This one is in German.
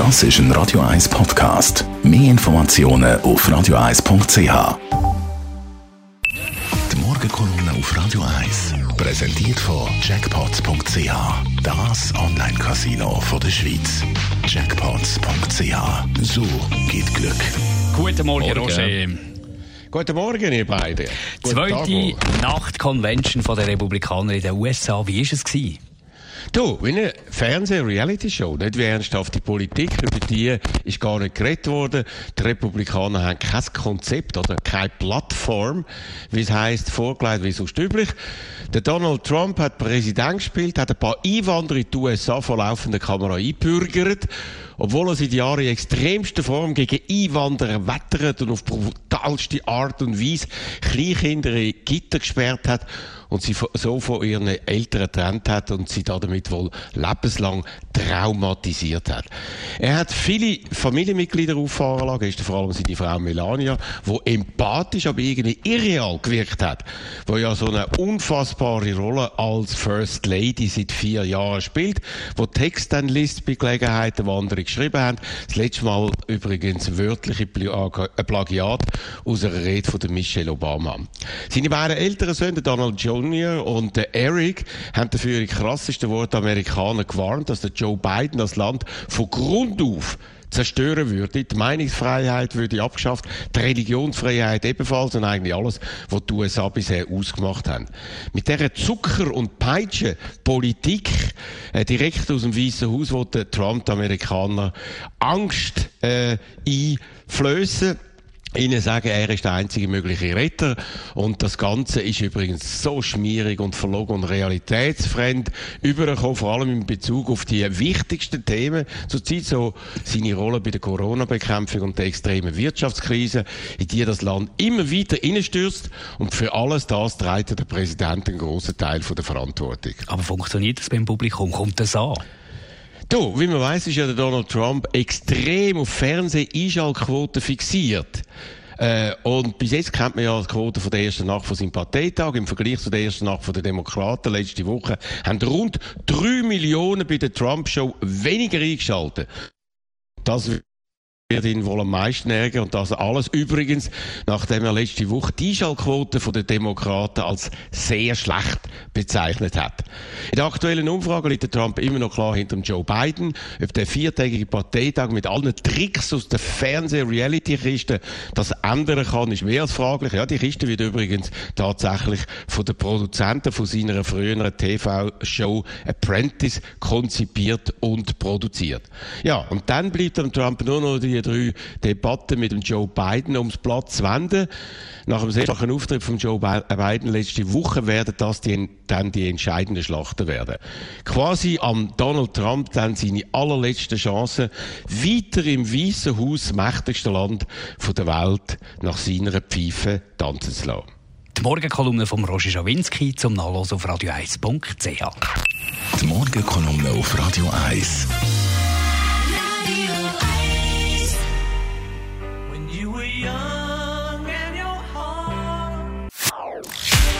Das ist ein Radio 1 Podcast. Mehr Informationen auf radio1.ch. Die Morgenkolumne auf Radio 1 präsentiert von Jackpots.ch. Das Online-Casino der Schweiz. Jackpots.ch. So geht Glück. Guten Morgen, Morgen. Roger. Guten Morgen, ihr beiden. Guten Zweite. Nacht-Convention der Republikaner in den USA. Wie war es? Gewesen? Du, wie eine Fernseh-Reality-Show, nicht wie ernsthafte Politik, über die ist gar nicht geredet worden. Die Republikaner haben kein Konzept oder keine Plattform, wie es heisst, vorgelegt wie sonst üblich. Der Donald Trump hat Präsident gespielt, hat ein paar Einwanderer in die USA vor laufender Kamera einbürgert, obwohl er seit Jahren in extremster Form gegen Einwanderer wettert und auf brutalste Art und Weise Kleinkinder in Gitter gesperrt hat und sie so von ihren Eltern getrennt hat und sie damit wohl lebenslang traumatisiert hat. Er hat viele Familienmitglieder auffahren lassen, gestern vor allem seine Frau Melania, wo empathisch, aber irgendwie irreal gewirkt hat, wo ja so eine unfassbare Rolle als First Lady seit vier Jahren spielt, wo Text dann liest bei Gelegenheiten, wo andere geschrieben haben. Das letzte Mal übrigens wörtliche äh, Plagiat aus einer Rede von Michelle Obama. Seine beiden älteren Söhne, Donald Jr. und der Eric, haben dafür in krassesten Worten Amerikaner gewarnt, dass der Joe Biden das Land von Grund auf zerstören würde. Die Meinungsfreiheit würde abgeschafft, die Religionsfreiheit ebenfalls und eigentlich alles, was die USA bisher ausgemacht haben. Mit dieser Zucker- und Peitsche-Politik äh, direkt aus dem Weißen Haus wollte Trump die Amerikaner Angst äh, einflößen. Ihnen sagen, er ist der einzige mögliche Retter. Und das Ganze ist übrigens so schmierig und verlogen und realitätsfremd übergekommen, vor allem in Bezug auf die wichtigsten Themen. Zurzeit so seine Rolle bei der Corona-Bekämpfung und der extremen Wirtschaftskrise, in die das Land immer weiter hineinstürzt. Und für alles das trägt der Präsident einen grossen Teil von der Verantwortung. Aber funktioniert das beim Publikum? Kommt das an? Du, wie man weiß, ist ja der Donald Trump extrem auf Fernseh-Einschaltquoten fixiert. Äh, und bis jetzt kennt man ja die Quote von der ersten Nacht von seinem Parteitag. Im Vergleich zu der ersten Nacht von den Demokraten letzte Woche haben rund drei Millionen bei der Trump-Show weniger eingeschaltet. Das wird ihn wohl am meisten ärgern. Und das alles übrigens, nachdem er letzte Woche die Einschaltquote den Demokraten als sehr schlecht bezeichnet hat. In der aktuellen Umfrage liegt der Trump immer noch klar hinter Joe Biden. Ob der viertägige Parteitag mit allen Tricks aus der Fernseh-Reality-Kiste das ändern kann, ist mehr als fraglich. Ja, die Kiste wird übrigens tatsächlich von den Produzenten von seiner früheren TV-Show Apprentice konzipiert und produziert. Ja, und dann bleibt dem Trump nur noch die drei Debatten mit dem Joe Biden ums Platz zu wenden. Nach dem sehr starken Auftritt von Joe äh, Biden letzte Woche werden das die, dann die entscheidenden Schlachten werden. Quasi am Donald Trump dann seine allerletzte Chance, weiter im Weißen Haus, mächtigste Land von der Welt, nach seiner Pfeife tanzen zu lassen. Die Morgenkolumne von Roger Schawinski zum Nachlesen auf radio1.ch. Die Morgenkolumne auf Radio 1.